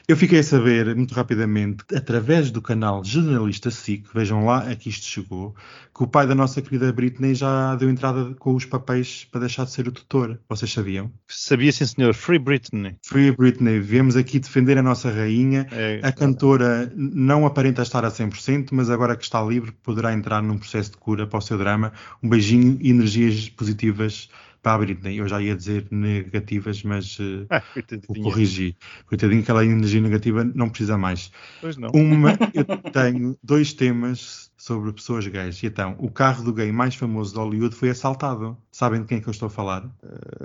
Eu fiquei a saber, muito rapidamente, através do canal Jornalista SIC, vejam lá a que isto chegou, que o pai da nossa querida Britney já deu entrada com os papéis para deixar de ser o tutor. Vocês sabiam? Sabia sim, senhor. Free Britney. Free Britney, viemos aqui defender a nossa rainha. É, A cantora não aparenta estar a 100%, mas agora que está livre poderá entrar num processo de cura para o seu drama. Um beijinho e energias positivas para a Britney. Eu já ia dizer negativas, mas eh, Ah, coitadinha. corrigir. Coitadinho, aquela energia negativa não precisa mais. Pois não. Uma, eu tenho dois temas sobre pessoas gays. E Então, o carro do gay mais famoso de Hollywood foi assaltado. Sabem de quem é que eu estou a falar?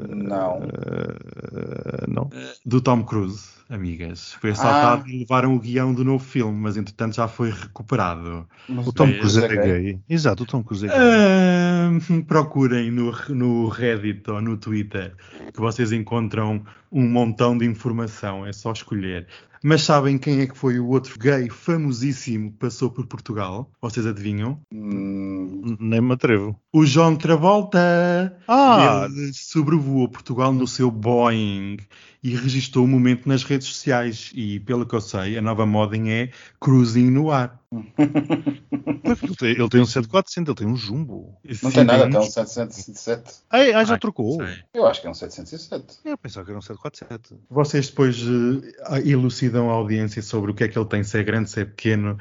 Não. Ah, não. Do Tom Cruise, amigas. Foi assaltado e levaram o guião do novo filme, mas entretanto já foi recuperado. Mas O Tom É, Cruise é é gay. gay. Exato, o Tom Cruise é gay. Ah, procurem no, no Reddit ou no Twitter que vocês encontram um montão de informação, é só escolher. Mas sabem quem é que foi o outro gay famosíssimo que passou por Portugal? Vocês adivinham? Hum, Nem me atrevo. O João Travolta! Ah! Ele sobrevoou Portugal no seu Boeing e registou o momento nas redes sociais. E, pelo que eu sei, a nova moda é cruising no ar. <laughs> Ele tem, ele tem um 7400, ele tem um jumbo. não tem nada, Sim, tem um 707. Ai, ah, já Ai, trocou. sei. Eu acho que é um 707. Eu pensava que era um 747. Vocês depois eh, elucidam a audiência sobre o que é que ele tem, se é grande, se é pequeno.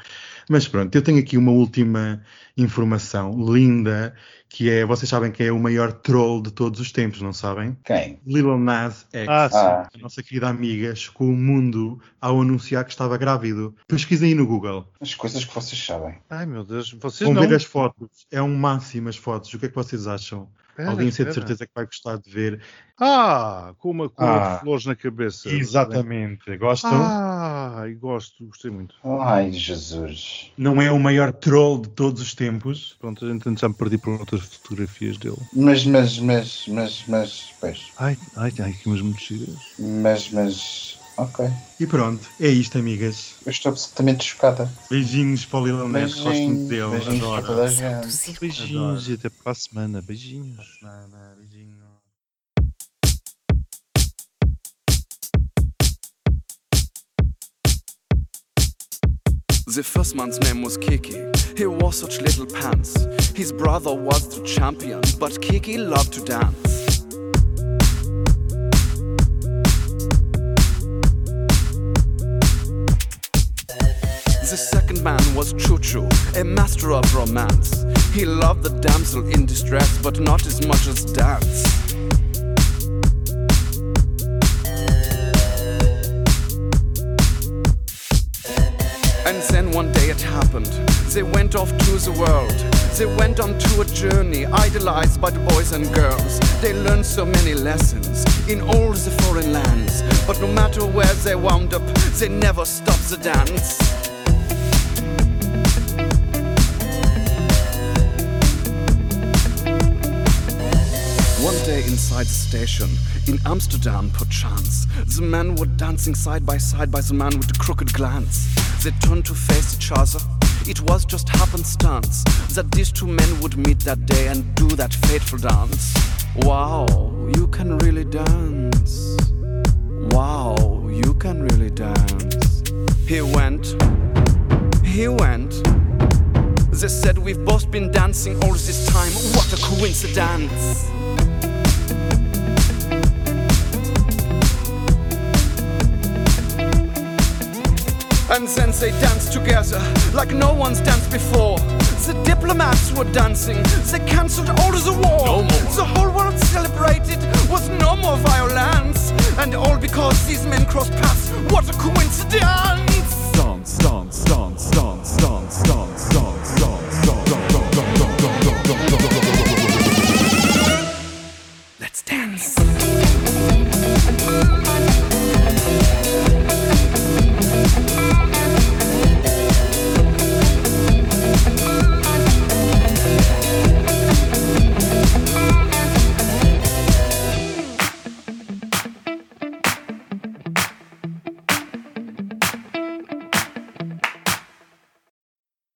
Mas pronto, eu tenho aqui uma última informação linda, que é, vocês sabem que é o maior troll de todos os tempos, não sabem? Quem? Lil Nas X, Ah, sim. Ah. a nossa querida amiga, chocou o mundo ao anunciar que estava grávido. Pesquisem aí no Google. As coisas que vocês sabem. Ai meu Deus, vocês Vão não. ver as fotos. É um máximo as fotos. O que é que vocês acham? Espera, Alguém sei de certeza que vai gostar de ver. Ah, com uma cor Ah. de flores na cabeça. Exatamente. Gostam? Ah, e gosto, gostei muito. Ai, Jesus. Não é o maior troll de todos os tempos. Pronto, a gente já me perdi por outras fotografias dele. Mas, mas, mas, mas, mas, pois. Ai, ai, ai, que umas muito giras. Mas, mas, ok. E pronto, é isto, amigas. Eu estou absolutamente chocada. Beijinhos para o Lil Nas, gosto muito dele. beijinhos para Adoro. toda a gente. Beijinhos e até para a semana. Beijinhos. Nada, beijinho. The first man's name was Kiki. He wore such little pants. His brother was the champion, but Kiki loved to dance. The second man was Choo, a master of romance. He loved the damsel in distress, but not as much as dance. And then one day it happened. They went off to the world. They went on to a journey, idolized by the boys and girls. They learned so many lessons in all the foreign lands. But no matter where they wound up, they never stopped the dance. Inside the station, in Amsterdam perchance, the men were dancing side by side by the man with the crooked glance. They turned to face each other. It was just happenstance that these two men would meet that day and do that fateful dance. Wow, you can really dance. Wow, you can really dance. He went, he went. They said we've both been dancing all this time. What a coincidence! And then they danced together like no one's danced before. The diplomats were dancing, they cancelled all of the war. No the whole world celebrated with no more violence. And all because these men crossed paths, what a coincidence!